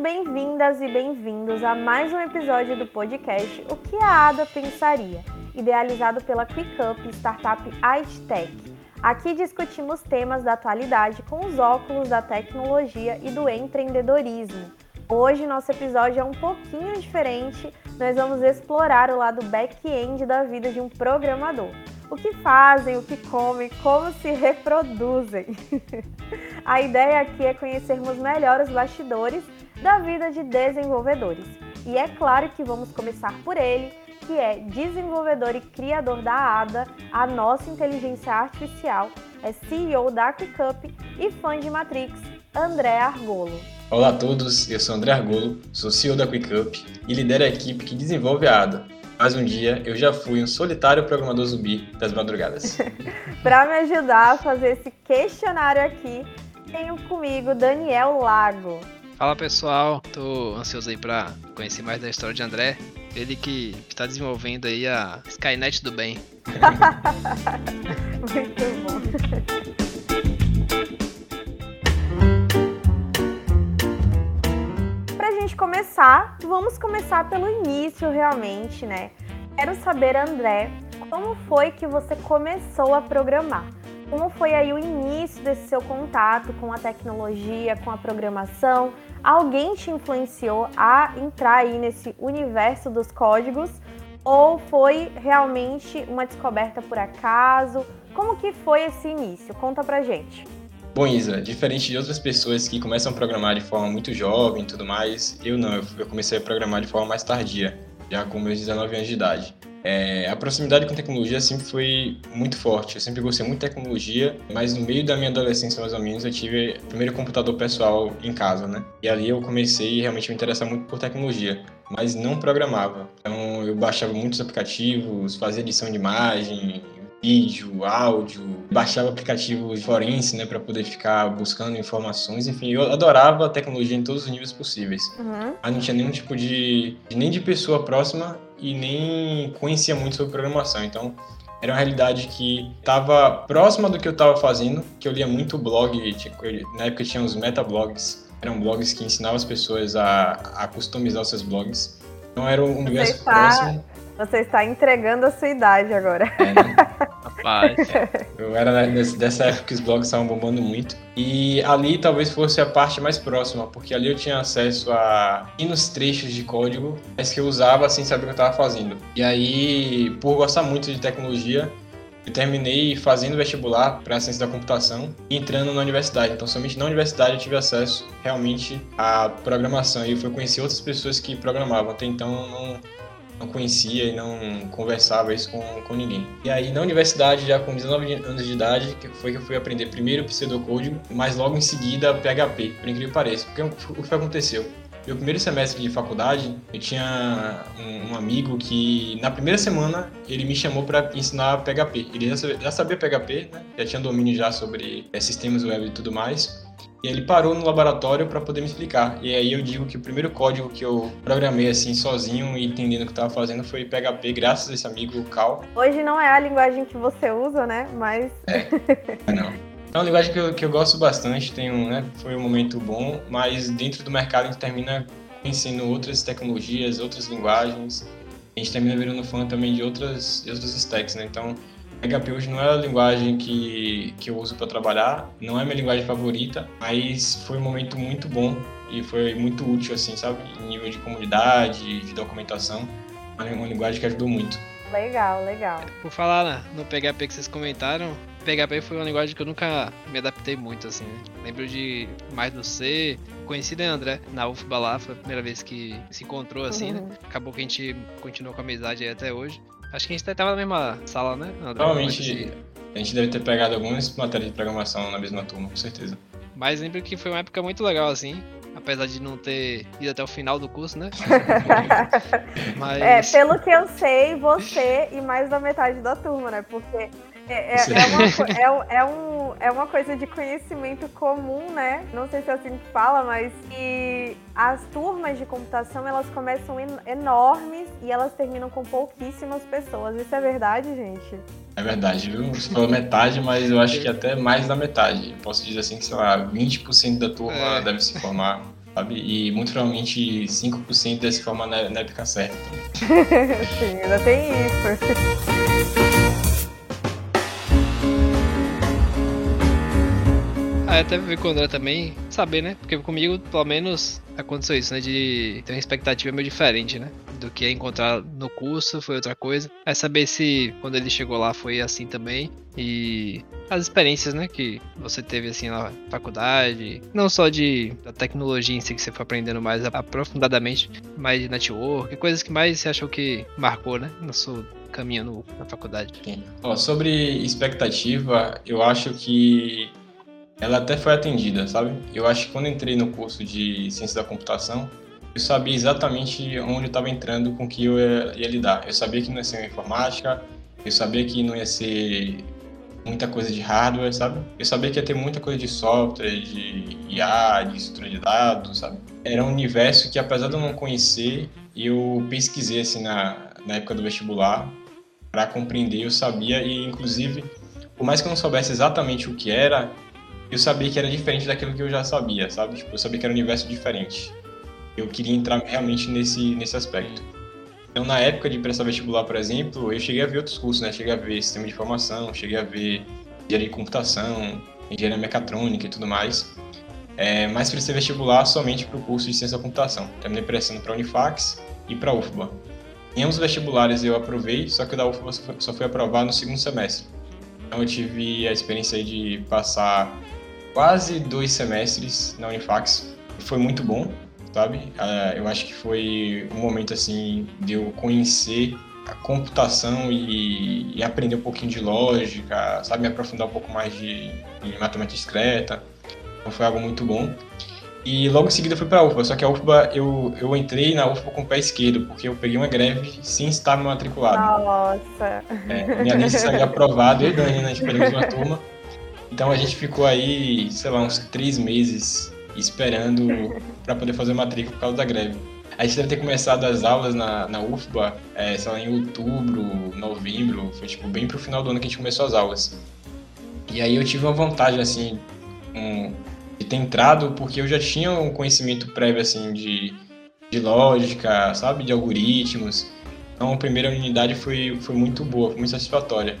bem-vindas e bem-vindos a mais um episódio do podcast O que a Ada Pensaria, idealizado pela QuickUp Startup Tech. Aqui discutimos temas da atualidade com os óculos da tecnologia e do empreendedorismo. Hoje nosso episódio é um pouquinho diferente, nós vamos explorar o lado back-end da vida de um programador. O que fazem, o que comem, como se reproduzem. A ideia aqui é conhecermos melhor os bastidores da vida de desenvolvedores. E é claro que vamos começar por ele, que é desenvolvedor e criador da ADA, a nossa inteligência artificial, é CEO da QuickUp e fã de Matrix, André Argolo. Olá a todos, eu sou André Argolo, sou CEO da QuickUp e lidero a equipe que desenvolve a ADA. Mas um dia eu já fui um solitário programador zumbi das madrugadas. Para me ajudar a fazer esse questionário aqui, tenho comigo Daniel Lago. Fala pessoal, tô ansioso aí para conhecer mais da história de André. Ele que está desenvolvendo aí a Skynet do bem. Muito bom. Pra gente começar, vamos começar pelo início realmente, né? Quero saber, André, como foi que você começou a programar? Como foi aí o início desse seu contato com a tecnologia, com a programação? Alguém te influenciou a entrar aí nesse universo dos códigos? Ou foi realmente uma descoberta por acaso? Como que foi esse início? Conta pra gente. Bom, Isa, diferente de outras pessoas que começam a programar de forma muito jovem e tudo mais, eu não, eu comecei a programar de forma mais tardia, já com meus 19 anos de idade. É, a proximidade com tecnologia sempre foi muito forte. Eu sempre gostei muito de tecnologia, mas no meio da minha adolescência, mais ou menos, eu tive o primeiro computador pessoal em casa, né? E ali eu comecei realmente a me interessar muito por tecnologia, mas não programava. Então eu baixava muitos aplicativos, fazia edição de imagem, vídeo, áudio, baixava aplicativos forense, né, para poder ficar buscando informações. Enfim, eu adorava a tecnologia em todos os níveis possíveis. Uhum. Mas não tinha nenhum tipo de nem de pessoa próxima e nem conhecia muito sobre programação. Então, era uma realidade que estava próxima do que eu estava fazendo, que eu lia muito blog, na época tinha os metablogs, eram blogs que ensinavam as pessoas a, a customizar os seus blogs. Então era um universo está, próximo. Você está entregando a sua idade agora. É, né? Eu era dessa época que os blogs estavam bombando muito. E ali talvez fosse a parte mais próxima, porque ali eu tinha acesso a pequenos trechos de código, mas que eu usava sem saber o que eu estava fazendo. E aí, por gostar muito de tecnologia, eu terminei fazendo vestibular para ciência da computação e entrando na universidade. Então, somente na universidade eu tive acesso realmente à programação e foi conhecer outras pessoas que programavam. Até então, não não conhecia e não conversava isso com, com ninguém. E aí na universidade, já com 19 anos de idade, que foi que eu fui aprender primeiro pseudocódigo, mas logo em seguida PHP, por incrível que pareça. Porque o que aconteceu? Meu primeiro semestre de faculdade, eu tinha um, um amigo que na primeira semana ele me chamou para ensinar PHP. Ele já sabia, já sabia PHP, né? já tinha domínio já sobre é, sistemas web e tudo mais. E ele parou no laboratório para poder me explicar. E aí eu digo que o primeiro código que eu programei assim sozinho e entendendo o que estava fazendo foi PHP, graças a esse amigo, Cal. Hoje não é a linguagem que você usa, né? Mas. É, não. É uma linguagem que eu, que eu gosto bastante, tem um, né, foi um momento bom, mas dentro do mercado a gente termina conhecendo outras tecnologias, outras linguagens. A gente termina virando fã também de outras, de outros stacks, né? Então, PHP hoje não é a linguagem que, que eu uso para trabalhar, não é minha linguagem favorita, mas foi um momento muito bom e foi muito útil, assim, sabe? Em nível de comunidade, de documentação, uma linguagem que ajudou muito. Legal, legal. Por falar né, no PHP que vocês comentaram, PHP foi uma linguagem que eu nunca me adaptei muito, assim, né? Lembro de mais do C, conheci né, André na UFBA lá, foi a primeira vez que se encontrou, assim, né? uhum. né? Acabou que a gente continuou com a amizade aí até hoje. Acho que a gente tava na mesma sala, né? André? Provavelmente a gente deve ter pegado algumas matérias de programação na mesma turma, com certeza. Mas lembro que foi uma época muito legal, assim. Apesar de não ter ido até o final do curso, né? Mas... É, pelo que eu sei, você e mais da metade da turma, né? Porque é, é, é, uma, é, é, um, é uma coisa de conhecimento comum, né? Não sei se é assim que fala, mas que as turmas de computação elas começam enormes e elas terminam com pouquíssimas pessoas. Isso é verdade, gente? É verdade, viu? Você falou metade, mas eu acho que até mais da metade. Posso dizer assim que, sei lá, 20% da turma é. deve se formar. sabe? E muito provavelmente 5% dessa forma na, na época certa. Sim, ainda tem isso. Ah, até ver com o André também, saber, né? Porque comigo, pelo menos, aconteceu isso, né? De ter uma expectativa meio diferente, né? Do que encontrar no curso, foi outra coisa. É saber se quando ele chegou lá foi assim também. E as experiências, né? Que você teve assim na faculdade. Não só de da tecnologia em si que você foi aprendendo mais aprofundadamente, mas de network, coisas que mais você achou que marcou, né? No seu caminho no, na faculdade. Ó, sobre expectativa, eu acho que ela até foi atendida, sabe? Eu acho que quando entrei no curso de ciência da computação, eu sabia exatamente onde eu estava entrando com que eu ia, ia, lidar. Eu sabia que não ia ser informática, eu sabia que não ia ser muita coisa de hardware, sabe? Eu sabia que ia ter muita coisa de software, de IA, de estrutura de dados, sabe? Era um universo que, apesar de eu não conhecer, eu pesquisei assim na, na época do vestibular para compreender, eu sabia e, inclusive, por mais que eu não soubesse exatamente o que era, eu sabia que era diferente daquilo que eu já sabia, sabe? Tipo, eu sabia que era um universo diferente. Eu queria entrar realmente nesse, nesse aspecto. Então, na época de prestar vestibular, por exemplo, eu cheguei a ver outros cursos, né? Cheguei a ver sistema de informação, cheguei a ver engenharia de computação, engenharia mecatrônica e tudo mais. É, mas prestei vestibular somente para o curso de ciência da computação. Terminei prestando para a Unifax e para a UFBA. Em ambos os vestibulares eu aprovei, só que o da UFBA só foi, só foi aprovado no segundo semestre. Então eu tive a experiência de passar quase dois semestres na Unifax. Foi muito bom, sabe? Uh, eu acho que foi um momento assim de eu conhecer a computação e, e, aprender um pouquinho de lógica, sabe? Me aprofundar um pouco mais de, em matemática discreta. Então foi algo muito bom. E logo em seguida fui para a UFBA, só que a UFBA, eu, eu entrei na UFBA com o pé esquerdo, porque eu peguei uma greve sem estar matriculado. Nossa! É, minha lista saiu aprovada, eu e Dani, né, a gente uma turma. Então a gente ficou aí, sei lá, uns três meses esperando para poder fazer matrícula por causa da greve. A gente deve ter começado as aulas na, na UFBA, é, sei lá, em outubro, novembro, foi tipo bem pro final do ano que a gente começou as aulas. E aí eu tive uma vantagem, assim, um, de ter entrado, porque eu já tinha um conhecimento prévio, assim, de, de lógica, sabe, de algoritmos. Então a primeira unidade foi, foi muito boa, foi muito satisfatória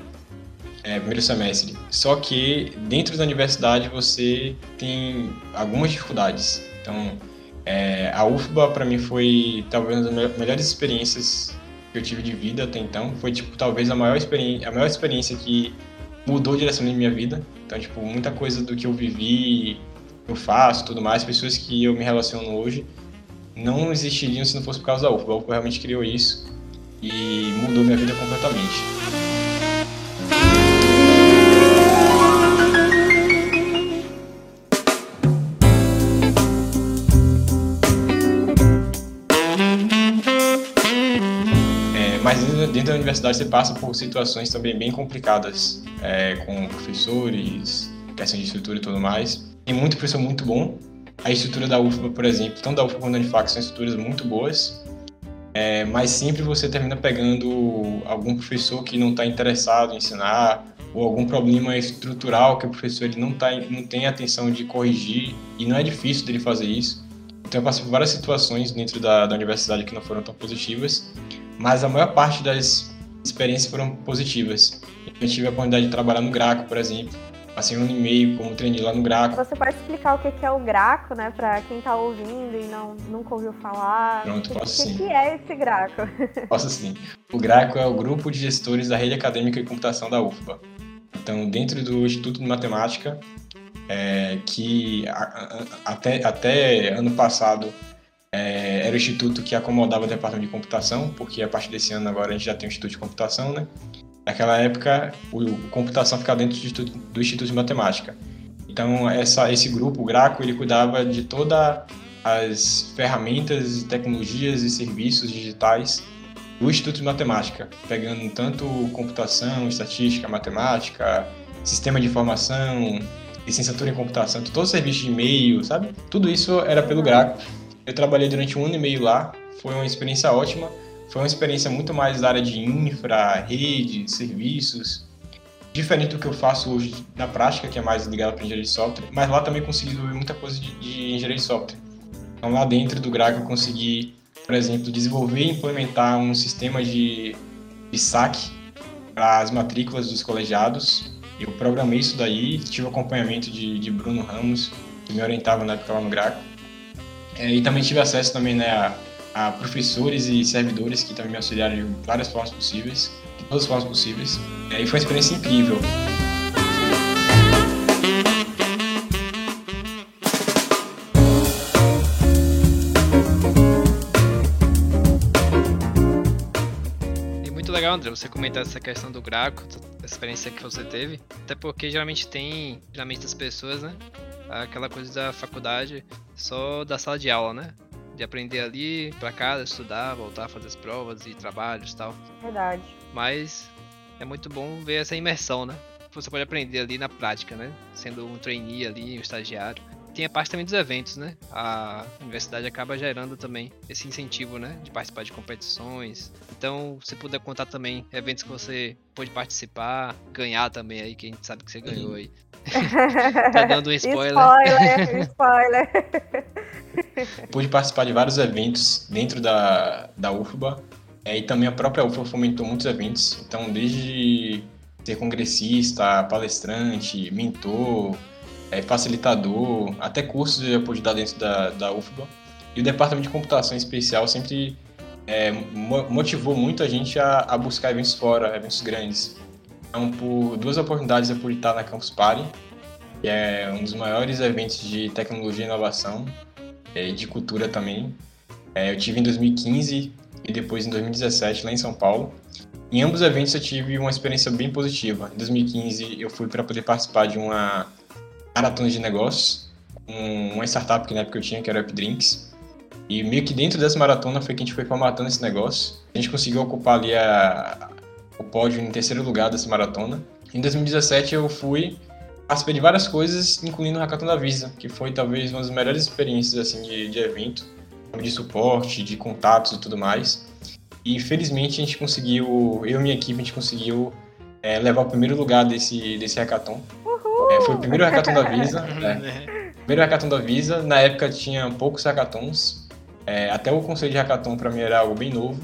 é, primeiro semestre. Só que dentro da universidade você tem algumas dificuldades. Então, é, a UFBA para mim foi talvez uma das melhores experiências que eu tive de vida até então. Foi tipo talvez a maior experiência, a maior experiência que mudou a direção da minha vida. Então, tipo, muita coisa do que eu vivi, eu faço, tudo mais, pessoas que eu me relaciono hoje, não existiriam se não fosse por causa da UFBA. A UFBA realmente criou isso e mudou minha vida completamente. Da universidade você passa por situações também bem complicadas, é, com professores, questão de estrutura e tudo mais. Tem muito professor muito bom. A estrutura da UFBA, por exemplo, tanto da UFBA quanto da Unifax são estruturas muito boas, é, mas sempre você termina pegando algum professor que não está interessado em ensinar, ou algum problema estrutural que o professor ele não, tá, não tem atenção de corrigir, e não é difícil dele fazer isso. Então eu passei por várias situações dentro da, da universidade que não foram tão positivas, mas a maior parte das experiências foram positivas. Eu tive a oportunidade de trabalhar no Graco, por exemplo. Passei um ano e meio como treinei lá no Graco. Você pode explicar o que é o Graco, né, para quem está ouvindo e não nunca ouviu falar? Pronto, posso o que, sim. O que é esse Graco? Posso sim. O Graco é o grupo de gestores da rede acadêmica de computação da UFBA. Então, dentro do Instituto de Matemática, é, que a, a, até, até ano passado é, era o instituto que acomodava o departamento de computação, porque a partir desse ano agora a gente já tem o instituto de computação, né? Naquela época, o, o computação ficava dentro do instituto, do instituto de matemática. Então, essa, esse grupo, o Graco, ele cuidava de todas as ferramentas, tecnologias e serviços digitais do Instituto de Matemática, pegando tanto computação, estatística, matemática, sistema de informação, licenciatura em computação, todo o serviço de e-mail, sabe? Tudo isso era pelo Graco. Eu trabalhei durante um ano e meio lá, foi uma experiência ótima. Foi uma experiência muito mais da área de infra, rede, serviços, diferente do que eu faço hoje na prática, que é mais ligado para engenharia de software, mas lá também consegui desenvolver muita coisa de, de engenharia de software. Então, lá dentro do GRAC eu consegui, por exemplo, desenvolver e implementar um sistema de, de saque para as matrículas dos colegiados. Eu programei isso daí, tive acompanhamento de, de Bruno Ramos, que me orientava na época lá no GRACO. É, e também tive acesso também né, a, a, professores e servidores que também me auxiliaram de várias formas possíveis, de todas as formas possíveis. É, e foi uma experiência incrível. legal, André, você comentar essa questão do Graco, a experiência que você teve. Até porque geralmente tem, geralmente as pessoas, né? Aquela coisa da faculdade só da sala de aula, né? De aprender ali, pra casa, estudar, voltar a fazer as provas e trabalhos e tal. Verdade. Mas é muito bom ver essa imersão, né? Você pode aprender ali na prática, né? Sendo um trainee ali, um estagiário tem a parte também dos eventos, né? A universidade acaba gerando também esse incentivo, né? De participar de competições. Então, se puder contar também eventos que você pôde participar, ganhar também aí, que a gente sabe que você ganhou aí. Tá dando um spoiler. Spoiler, spoiler. Pude participar de vários eventos dentro da, da UFBA. É, e também a própria UFBA fomentou muitos eventos. Então, desde ser congressista, palestrante, mentor, é, facilitador, até cursos eu pude dar dentro da, da UFBA. E o departamento de computação especial sempre é, motivou muito a gente a, a, buscar eventos fora, eventos grandes. Então, por duas oportunidades eu pude estar na Campus Party, que é um dos maiores eventos de tecnologia e inovação, é, e de cultura também. É, eu tive em 2015 e depois em 2017 lá em São Paulo. Em ambos os eventos eu tive uma experiência bem positiva. Em 2015 eu fui para poder participar de uma maratona de negócios, um, uma startup que na época eu tinha, que era Updrinks. E meio que dentro dessa maratona foi que a gente foi formatando esse negócio. A gente conseguiu ocupar ali a, o pódio em terceiro lugar dessa maratona. Em 2017 eu fui, participei de várias coisas, incluindo o Hackathon da Visa, que foi talvez uma das melhores experiências assim de, de evento, de suporte, de contatos e tudo mais. E felizmente a gente conseguiu, eu e minha equipe, a gente conseguiu é, levar o primeiro lugar desse, desse hackathon. É, foi o primeiro hackathon da Visa. é. Primeiro hackathon da Visa. Na época tinha poucos hackathons. É, até o conselho de hackathon para mim era algo bem novo.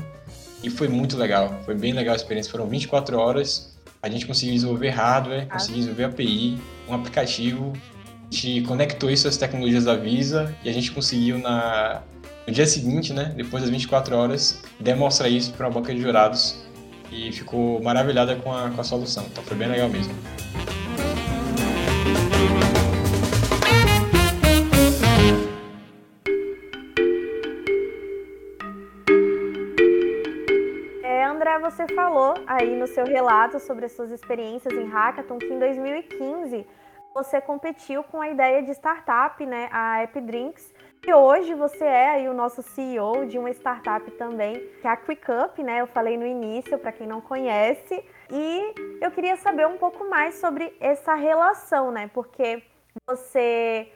E foi muito legal. Foi bem legal a experiência. Foram 24 horas. A gente conseguiu desenvolver hardware, conseguiu desenvolver API, um aplicativo. A gente conectou isso às tecnologias da Visa e a gente conseguiu na, no dia seguinte, né, depois das 24 horas, demonstrar isso para uma banca de jurados e ficou maravilhada com a, com a solução. Então foi bem legal mesmo. Você falou aí no seu relato sobre as suas experiências em Hackathon que em 2015 você competiu com a ideia de startup, né, a Epidrinks, e hoje você é aí o nosso CEO de uma startup também, que é a QuickUp, né? Eu falei no início, para quem não conhece. E eu queria saber um pouco mais sobre essa relação, né? Porque você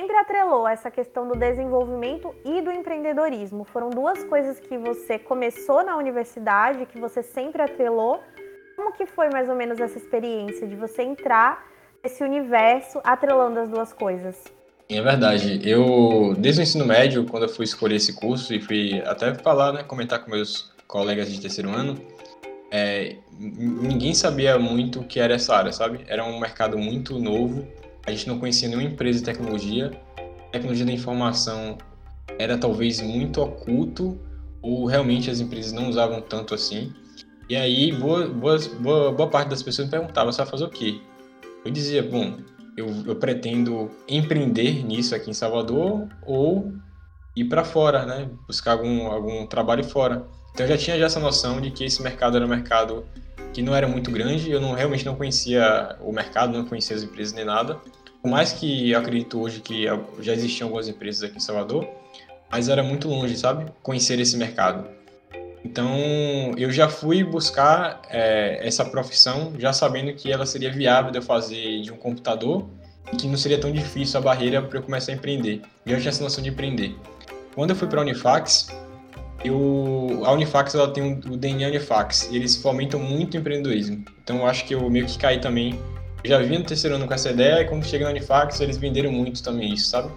sempre atrelou essa questão do desenvolvimento e do empreendedorismo. Foram duas coisas que você começou na universidade, que você sempre atrelou. Como que foi mais ou menos essa experiência de você entrar nesse universo atrelando as duas coisas? É verdade. Eu, desde o ensino médio, quando eu fui escolher esse curso e fui até falar, né, comentar com meus colegas de terceiro ano, é, ninguém sabia muito o que era essa área, sabe? Era um mercado muito novo a gente não conhecia nenhuma empresa de tecnologia. A tecnologia da informação era talvez muito oculto ou realmente as empresas não usavam tanto assim. E aí, boa, boa, boa, boa parte das pessoas me perguntava, você vai fazer o quê? Eu dizia, bom, eu, eu pretendo empreender nisso aqui em Salvador ou ir para fora, né? Buscar algum, algum trabalho fora. Então eu já tinha já essa noção de que esse mercado era um mercado que não era muito grande, eu não realmente não conhecia o mercado, não conhecia as empresas nem nada. Por mais que acredito hoje que já existiam algumas empresas aqui em Salvador, mas era muito longe, sabe? Conhecer esse mercado. Então eu já fui buscar é, essa profissão já sabendo que ela seria viável de eu fazer de um computador e que não seria tão difícil a barreira para eu começar a empreender. E eu tinha essa noção de empreender. Quando eu fui para a Unifax, eu, a Unifax ela tem o DNA Unifax e eles fomentam muito o empreendedorismo. Então eu acho que eu meio que caí também. Já vim no terceiro ano com essa ideia e quando cheguei na Unifax eles venderam muito também isso, sabe?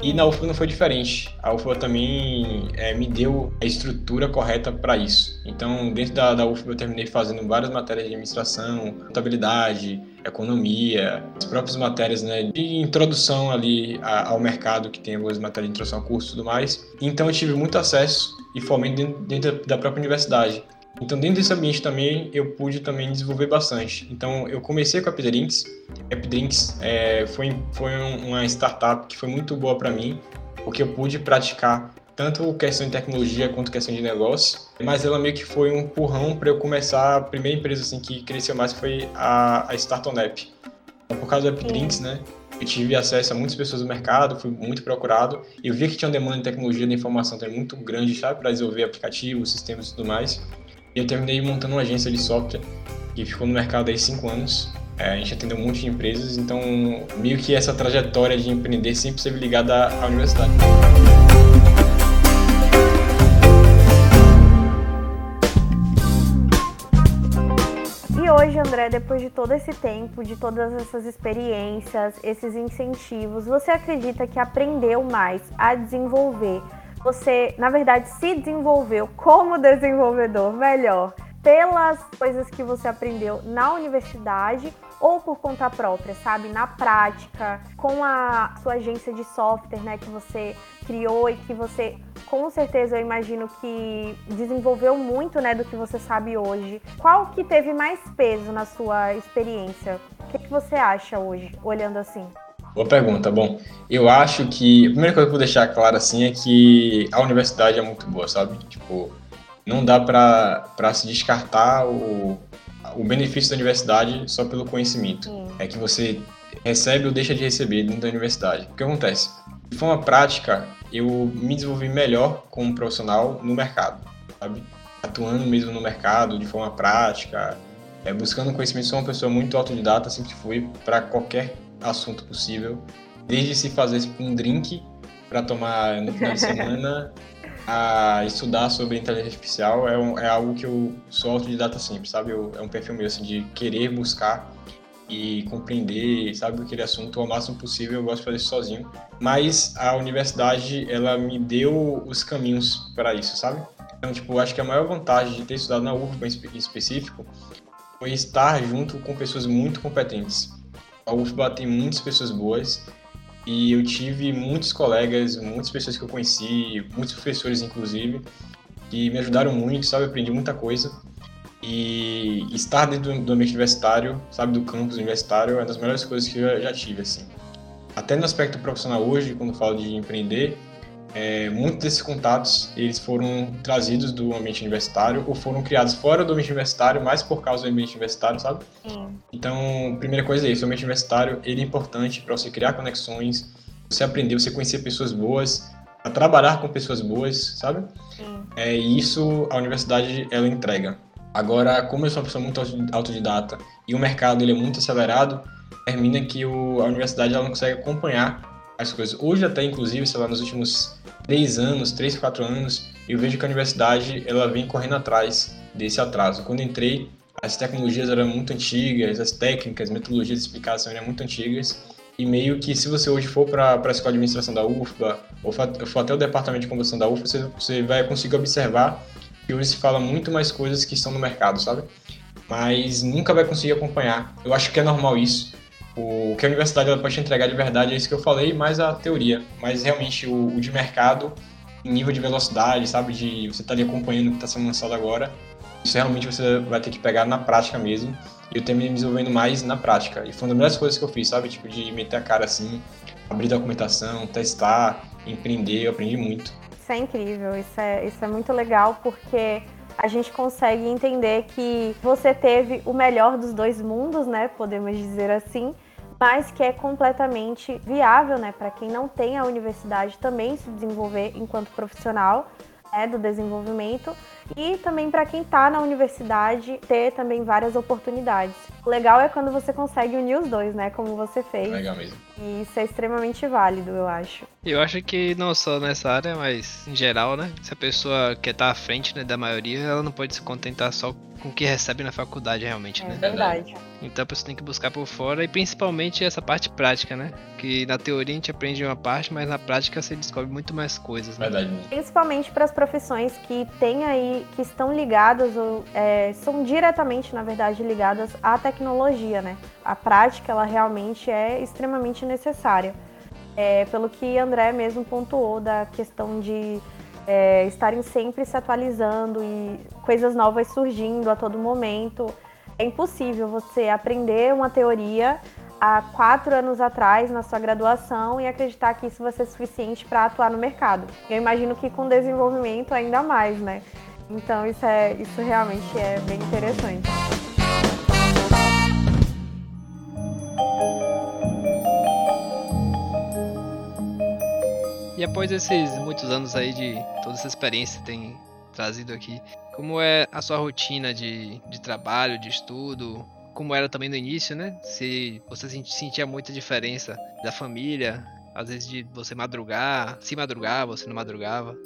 E na UFBA não foi diferente. A UFBA também é, me deu a estrutura correta para isso. Então, dentro da, da UFBA, eu terminei fazendo várias matérias de administração, contabilidade, economia, as próprias matérias né, de introdução ali ao mercado, que tem algumas matérias de introdução a curso e tudo mais. Então, eu tive muito acesso e fomento dentro, dentro da própria universidade. Então, dentro desse ambiente também, eu pude também desenvolver bastante. Então, eu comecei com a Epidrinks. A Epidrinks é, foi, foi uma startup que foi muito boa para mim, porque eu pude praticar tanto questão de tecnologia quanto questão de negócio, mas ela meio que foi um empurrão para eu começar a primeira empresa assim que cresceu mais foi a, a. Então, por causa do Epidrinks, né, eu tive acesso a muitas pessoas do mercado, fui muito procurado. Eu vi que tinha uma demanda de tecnologia de informação também muito grande, sabe, para desenvolver aplicativos, sistemas e tudo mais. E eu terminei montando uma agência de software que ficou no mercado aí cinco anos. É, a gente atendeu um monte de empresas, então meio que essa trajetória de empreender sempre esteve ligada à universidade. E hoje, André, depois de todo esse tempo, de todas essas experiências, esses incentivos, você acredita que aprendeu mais a desenvolver você, na verdade, se desenvolveu como desenvolvedor melhor pelas coisas que você aprendeu na universidade ou por conta própria, sabe? Na prática, com a sua agência de software, né, que você criou e que você, com certeza, eu imagino que desenvolveu muito, né, do que você sabe hoje. Qual que teve mais peso na sua experiência? O que, que você acha hoje, olhando assim? Boa pergunta. Bom, eu acho que a primeira coisa que eu vou deixar claro assim é que a universidade é muito boa, sabe? Tipo, não dá para se descartar o, o benefício da universidade só pelo conhecimento. É que você recebe ou deixa de receber dentro da universidade. O que acontece? De forma prática, eu me desenvolvi melhor como profissional no mercado, sabe? Atuando mesmo no mercado de forma prática, é, buscando conhecimento. Sou uma pessoa muito autodidata, sempre fui para qualquer assunto possível, desde se fazer um drink para tomar no final de semana a estudar sobre inteligência artificial é, um, é algo que eu sou autodidata sempre, sabe? Eu, é um perfil meu, assim, de querer buscar e compreender, sabe, aquele assunto ao máximo possível, eu gosto de fazer isso sozinho. Mas a universidade, ela me deu os caminhos para isso, sabe? Então, tipo, acho que a maior vantagem de ter estudado na UFBA em específico foi estar junto com pessoas muito competentes a UFBA tem muitas pessoas boas e eu tive muitos colegas, muitas pessoas que eu conheci, muitos professores inclusive, que me ajudaram muito, sabe? Eu aprendi muita coisa. E estar dentro do ambiente universitário, sabe, do campus universitário, é uma das melhores coisas que eu já tive, assim. Até no aspecto profissional hoje, quando falo de empreender, é, muitos desses contatos eles foram trazidos do ambiente universitário ou foram criados fora do ambiente universitário, mais por causa do ambiente universitário, sabe? Sim. Então, primeira coisa é isso, o ambiente universitário ele é importante para você criar conexões, você aprender, você conhecer pessoas boas, a trabalhar com pessoas boas, sabe? Sim. É isso a universidade ela entrega. Agora, como eu sou uma pessoa muito autodidata e o mercado ele é muito acelerado, termina que o, a universidade ela não consegue acompanhar as coisas. Hoje até, inclusive, sei lá, nos últimos três anos, três, quatro anos, eu vejo que a universidade ela vem correndo atrás desse atraso. Quando entrei, as tecnologias eram muito antigas, as técnicas, metodologias de explicação eram muito antigas, e meio que se você hoje for para a escola de administração da UFBA, ou for até o departamento de composição da UFBA, você, você vai conseguir observar que hoje se fala muito mais coisas que estão no mercado, sabe? Mas nunca vai conseguir acompanhar. Eu acho que é normal isso, o que a universidade ela pode entregar de verdade é isso que eu falei, mais a teoria. Mas realmente o, o de mercado, em nível de velocidade, sabe? De você estar tá ali acompanhando o que está sendo lançado agora, isso realmente você vai ter que pegar na prática mesmo. E eu terminei me desenvolvendo mais na prática. E foi uma das melhores coisas que eu fiz, sabe? Tipo, de meter a cara assim, abrir documentação, testar, empreender. Eu aprendi muito. Isso é incrível, isso é, isso é muito legal porque a gente consegue entender que você teve o melhor dos dois mundos, né? Podemos dizer assim mas que é completamente viável, né, para quem não tem a universidade também se desenvolver enquanto profissional né, do desenvolvimento e também para quem está na universidade ter também várias oportunidades. O legal é quando você consegue unir os dois, né? Como você fez. Legal mesmo. E isso é extremamente válido, eu acho. Eu acho que não só nessa área, mas em geral, né? Se a pessoa quer estar tá à frente né, da maioria, ela não pode se contentar só com o que recebe na faculdade realmente, é né? Verdade. Então a pessoa tem que buscar por fora e principalmente essa parte prática, né? Que na teoria a gente aprende uma parte, mas na prática você descobre muito mais coisas. Né? Verdade. Principalmente para as profissões que têm aí, que estão ligadas ou é, são diretamente, na verdade, ligadas à tecnologia, né? A prática ela realmente é extremamente necessária. É, pelo que André mesmo pontuou da questão de é, estarem sempre se atualizando e coisas novas surgindo a todo momento. É impossível você aprender uma teoria há quatro anos atrás na sua graduação e acreditar que isso vai ser suficiente para atuar no mercado. Eu imagino que com desenvolvimento ainda mais, né? Então isso é isso realmente é bem interessante. E após esses muitos anos aí de toda essa experiência que tem trazido aqui, como é a sua rotina de, de trabalho, de estudo? Como era também no início, né? Se você sentia muita diferença da família, às vezes de você madrugar, se madrugar, você não madrugava.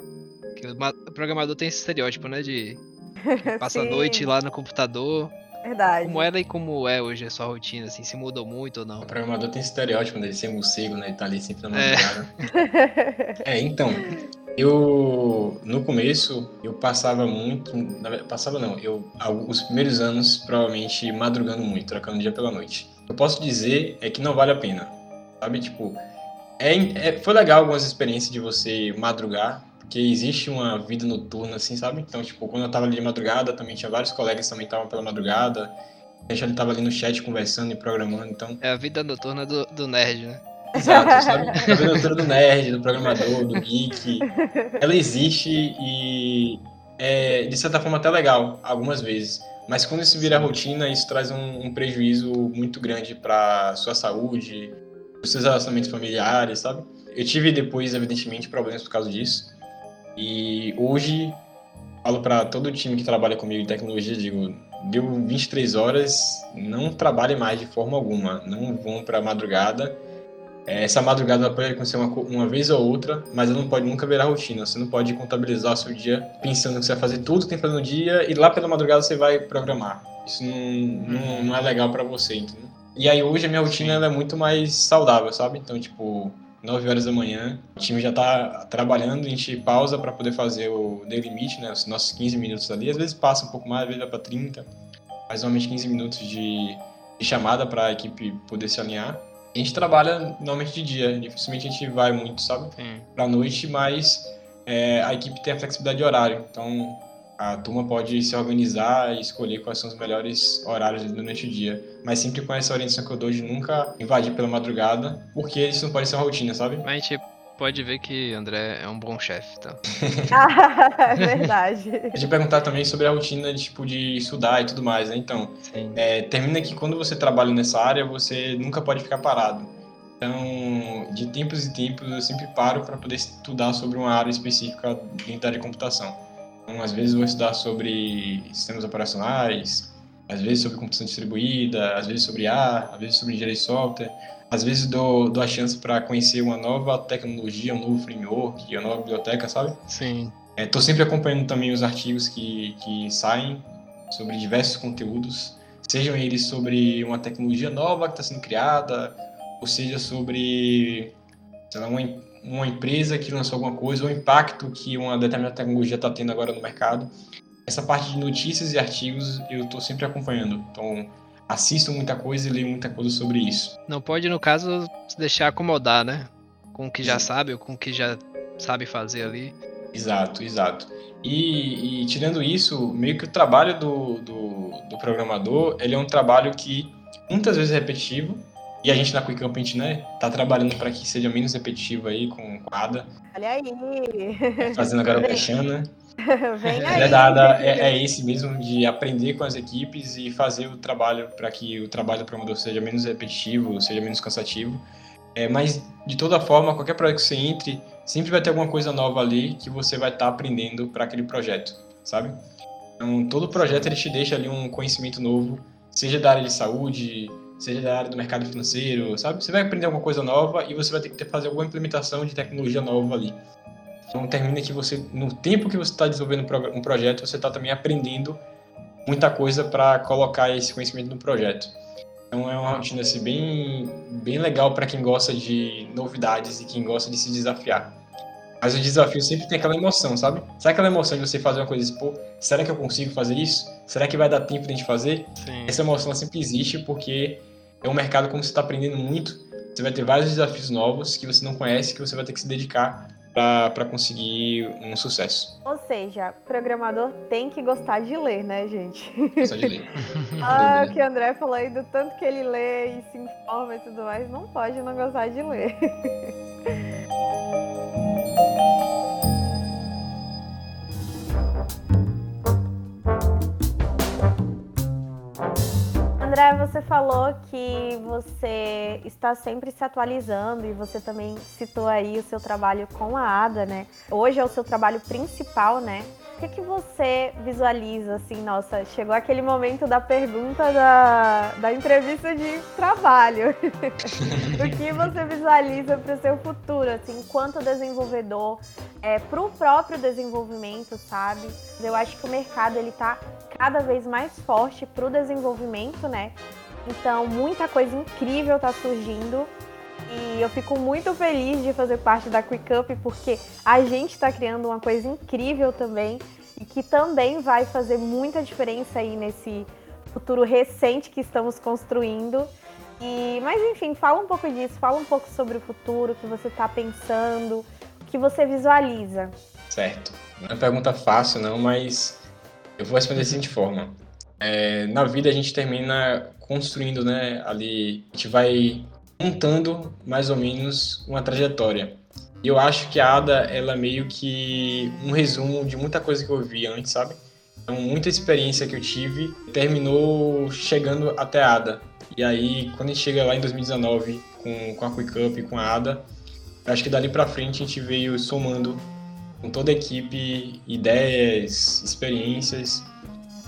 Porque o programador tem esse estereótipo, né? De passa a noite lá no computador. Verdade. Como era e como é hoje a sua rotina, assim, se mudou muito ou não? O programador tem esse estereótipo dele ser morcego, né? Ele tá ali sempre na é. madrugada. É. é, então, eu no começo eu passava muito, passava não, eu os primeiros anos provavelmente madrugando muito, trocando dia pela noite. Eu posso dizer é que não vale a pena, sabe? Tipo, é, é foi legal algumas experiências de você madrugar, que existe uma vida noturna, assim, sabe? Então, tipo, quando eu tava ali de madrugada, também tinha vários colegas também estavam pela madrugada. A gente tava ali no chat conversando e programando, então... É a vida noturna do, do nerd, né? Exato, sabe? A vida noturna do nerd, do programador, do geek. Ela existe e é, de certa forma, até legal, algumas vezes. Mas quando isso vira rotina, isso traz um, um prejuízo muito grande para sua saúde, os seus relacionamentos familiares, sabe? Eu tive depois, evidentemente, problemas por causa disso. E hoje, falo para todo time que trabalha comigo em tecnologia, digo, deu 23 horas, não trabalhe mais de forma alguma, não vão para madrugada. É, essa madrugada pode acontecer uma, uma vez ou outra, mas ela não pode nunca virar rotina. Você não pode contabilizar o seu dia pensando que você vai fazer tudo que tem que no dia e lá pela madrugada você vai programar. Isso não, não, não é legal para você, entendeu? E aí hoje a minha rotina é muito mais saudável, sabe? Então, tipo, 9 horas da manhã. O time já está trabalhando, a gente pausa para poder fazer o daily meet, né, os nossos 15 minutos ali. Às vezes passa um pouco mais, às vezes vai para 30, mas normalmente 15 minutos de, de chamada para a equipe poder se alinhar. A gente trabalha normalmente de dia, dificilmente a gente vai muito, sabe, para noite, mas é, a equipe tem a flexibilidade de horário, então a turma pode se organizar e escolher quais são os melhores horários durante o dia. Mas sempre com essa orientação que eu dou de nunca invadir pela madrugada, porque isso não pode ser uma rotina, sabe? Mas a gente pode ver que André é um bom chefe, tá? é verdade. A gente perguntar também sobre a rotina de, tipo, de estudar e tudo mais, né? Então, é, termina que quando você trabalha nessa área, você nunca pode ficar parado. Então, de tempos em tempos, eu sempre paro para poder estudar sobre uma área específica dentro da área de computação. Então, às vezes vou estudar sobre sistemas operacionais, às vezes sobre computação distribuída, às vezes sobre A, às vezes sobre engenharia de software. Às vezes dou, dou a chance para conhecer uma nova tecnologia, um novo framework, uma nova biblioteca, sabe? Sim. Estou é, sempre acompanhando também os artigos que, que saem sobre diversos conteúdos, sejam eles sobre uma tecnologia nova que está sendo criada, ou seja sobre sei lá, uma, uma empresa que lançou alguma coisa, o impacto que uma determinada tecnologia está tendo agora no mercado. Essa parte de notícias e artigos eu estou sempre acompanhando. Então, assisto muita coisa e leio muita coisa sobre isso. Não pode, no caso, se deixar acomodar, né? Com o que já Sim. sabe ou com o que já sabe fazer ali. Exato, exato. E, e, tirando isso, meio que o trabalho do, do, do programador, ele é um trabalho que muitas vezes é repetitivo, e a gente na QuickCamp, a gente, né, tá trabalhando para que seja menos repetitivo aí com, com a Ada. Olha aí! Fazendo agora o Peixana. Vem aí. É, da é, é esse mesmo, de aprender com as equipes e fazer o trabalho para que o trabalho do programador seja menos repetitivo, seja menos cansativo. É, mas, de toda forma, qualquer projeto que você entre, sempre vai ter alguma coisa nova ali que você vai estar tá aprendendo para aquele projeto. sabe? Então, todo projeto ele te deixa ali um conhecimento novo, seja da área de saúde, seja da área do mercado financeiro, sabe? Você vai aprender alguma coisa nova e você vai ter que fazer alguma implementação de tecnologia nova ali. Então, termina que você, no tempo que você está desenvolvendo um projeto, você está também aprendendo muita coisa para colocar esse conhecimento no projeto. Então, é uma rotina assim, bem, bem legal para quem gosta de novidades e quem gosta de se desafiar. Mas o desafio sempre tem aquela emoção, sabe? Sabe aquela emoção de você fazer uma coisa e pô, será que eu consigo fazer isso? Será que vai dar tempo de a gente fazer? Sim. Essa emoção sempre existe porque é um mercado como você está aprendendo muito. Você vai ter vários desafios novos que você não conhece, que você vai ter que se dedicar para conseguir um sucesso. Ou seja, programador tem que gostar de ler, né, gente? Gostar de ler. ah, o que o André falou aí do tanto que ele lê e se informa e tudo mais, não pode não gostar de ler. André, você falou que você está sempre se atualizando e você também citou aí o seu trabalho com a ADA, né? Hoje é o seu trabalho principal, né? O que, que você visualiza, assim, nossa, chegou aquele momento da pergunta da, da entrevista de trabalho. o que você visualiza para o seu futuro, assim, enquanto desenvolvedor, é, para o próprio desenvolvimento, sabe? Eu acho que o mercado, ele está cada vez mais forte para o desenvolvimento, né? Então, muita coisa incrível está surgindo e eu fico muito feliz de fazer parte da QuickUp porque a gente está criando uma coisa incrível também e que também vai fazer muita diferença aí nesse futuro recente que estamos construindo. E, mas enfim, fala um pouco disso, fala um pouco sobre o futuro, o que você está pensando, o que você visualiza. Certo. Não é pergunta fácil, não, mas eu vou responder da seguinte forma. É, na vida a gente termina construindo, né? Ali a gente vai montando mais ou menos uma trajetória. E eu acho que a Ada, ela é meio que um resumo de muita coisa que eu vi antes, sabe? Então, muita experiência que eu tive terminou chegando até a Ada. E aí, quando a gente chega lá em 2019 com, com a Quick Up, com a Ada, acho que dali pra frente a gente veio somando com toda a equipe ideias, experiências.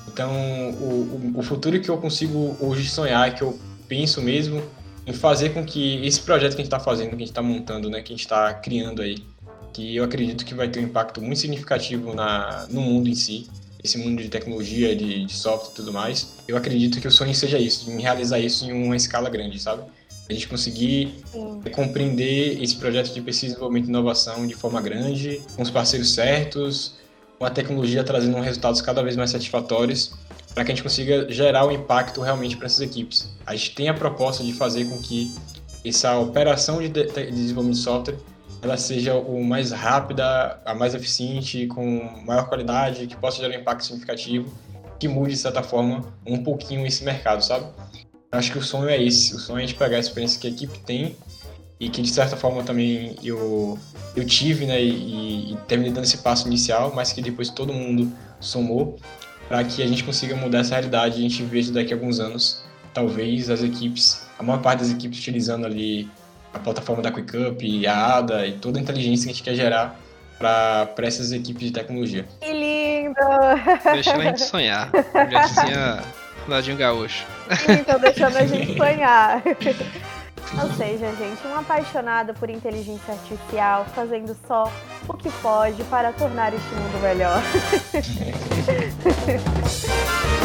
Então, o, o futuro que eu consigo hoje sonhar, que eu penso mesmo, em fazer com que esse projeto que a gente está fazendo, que a gente está montando, né, que a gente está criando aí, que eu acredito que vai ter um impacto muito significativo na, no mundo em si, esse mundo de tecnologia, de, de software e tudo mais. Eu acredito que o sonho seja isso, em realizar isso em uma escala grande, sabe? A gente conseguir Sim. compreender esse projeto de pesquisa, desenvolvimento e inovação de forma grande, com os parceiros certos, com a tecnologia trazendo resultados cada vez mais satisfatórios para que a gente consiga gerar o um impacto realmente para essas equipes. A gente tem a proposta de fazer com que essa operação de, de, de desenvolvimento de software ela seja o mais rápida, a mais eficiente, com maior qualidade, que possa gerar um impacto significativo, que mude de certa forma um pouquinho esse mercado, sabe? Eu acho que o sonho é esse, o sonho é a gente pegar a experiência que a equipe tem e que de certa forma também eu, eu tive, né, e, e terminei dando esse passo inicial, mas que depois todo mundo somou para que a gente consiga mudar essa realidade a gente veja daqui a alguns anos, talvez as equipes, a maior parte das equipes utilizando ali a plataforma da QuickUp, a ADA e toda a inteligência que a gente quer gerar para essas equipes de tecnologia. Que lindo! Deixando a gente sonhar. Já dizia Ronaldinho Gaúcho. Então deixando a gente sonhar. Ou seja, gente, um apaixonado por inteligência artificial, fazendo só o que pode para tornar este mundo melhor.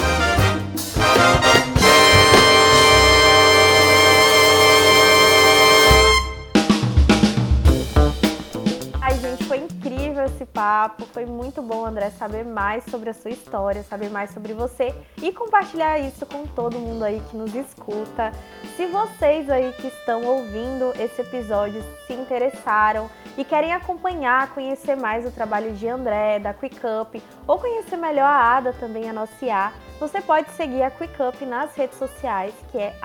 esse papo. Foi muito bom, André, saber mais sobre a sua história, saber mais sobre você e compartilhar isso com todo mundo aí que nos escuta. Se vocês aí que estão ouvindo esse episódio se interessaram e querem acompanhar, conhecer mais o trabalho de André, da QuickUp, ou conhecer melhor a Ada também, a nossa IA, você pode seguir a QuickUp nas redes sociais, que é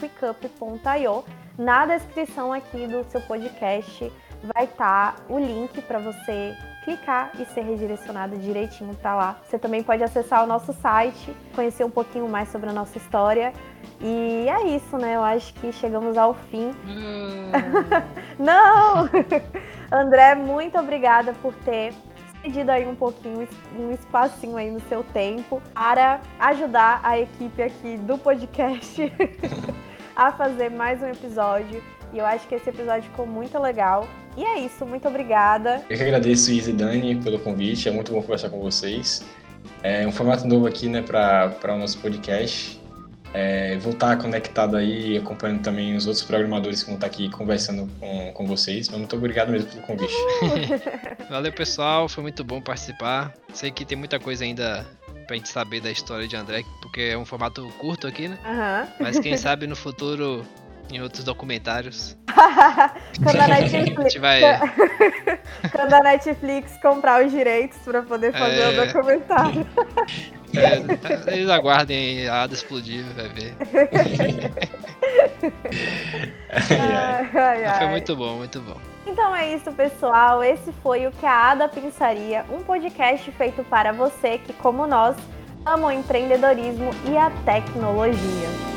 quickup.io. Na descrição aqui do seu podcast vai estar tá o link para você clicar e ser redirecionado direitinho para lá. Você também pode acessar o nosso site, conhecer um pouquinho mais sobre a nossa história. E é isso, né? Eu acho que chegamos ao fim. Hum. Não! André, muito obrigada por ter pedido aí um pouquinho, um espacinho aí no seu tempo para ajudar a equipe aqui do podcast a fazer mais um episódio. E eu acho que esse episódio ficou muito legal. E é isso, muito obrigada. Eu que agradeço, Isa e Dani, pelo convite. É muito bom conversar com vocês. É um formato novo aqui, né, para o nosso podcast. É, vou estar conectado aí, acompanhando também os outros programadores que vão estar aqui conversando com, com vocês. Mas muito obrigado mesmo pelo convite. Valeu, pessoal. Foi muito bom participar. Sei que tem muita coisa ainda pra gente saber da história de André, porque é um formato curto aqui, né? Uhum. Mas quem sabe no futuro, em outros documentários. Quando a Netflix. vai... Quando a Netflix comprar os direitos pra poder fazer é... o documentário. É, eles aguardem a Ada explodir, vai ver. ai, ai, ai. Foi muito bom, muito bom. Então é isso, pessoal. Esse foi o que a Ada pensaria, um podcast feito para você que, como nós, ama o empreendedorismo e a tecnologia.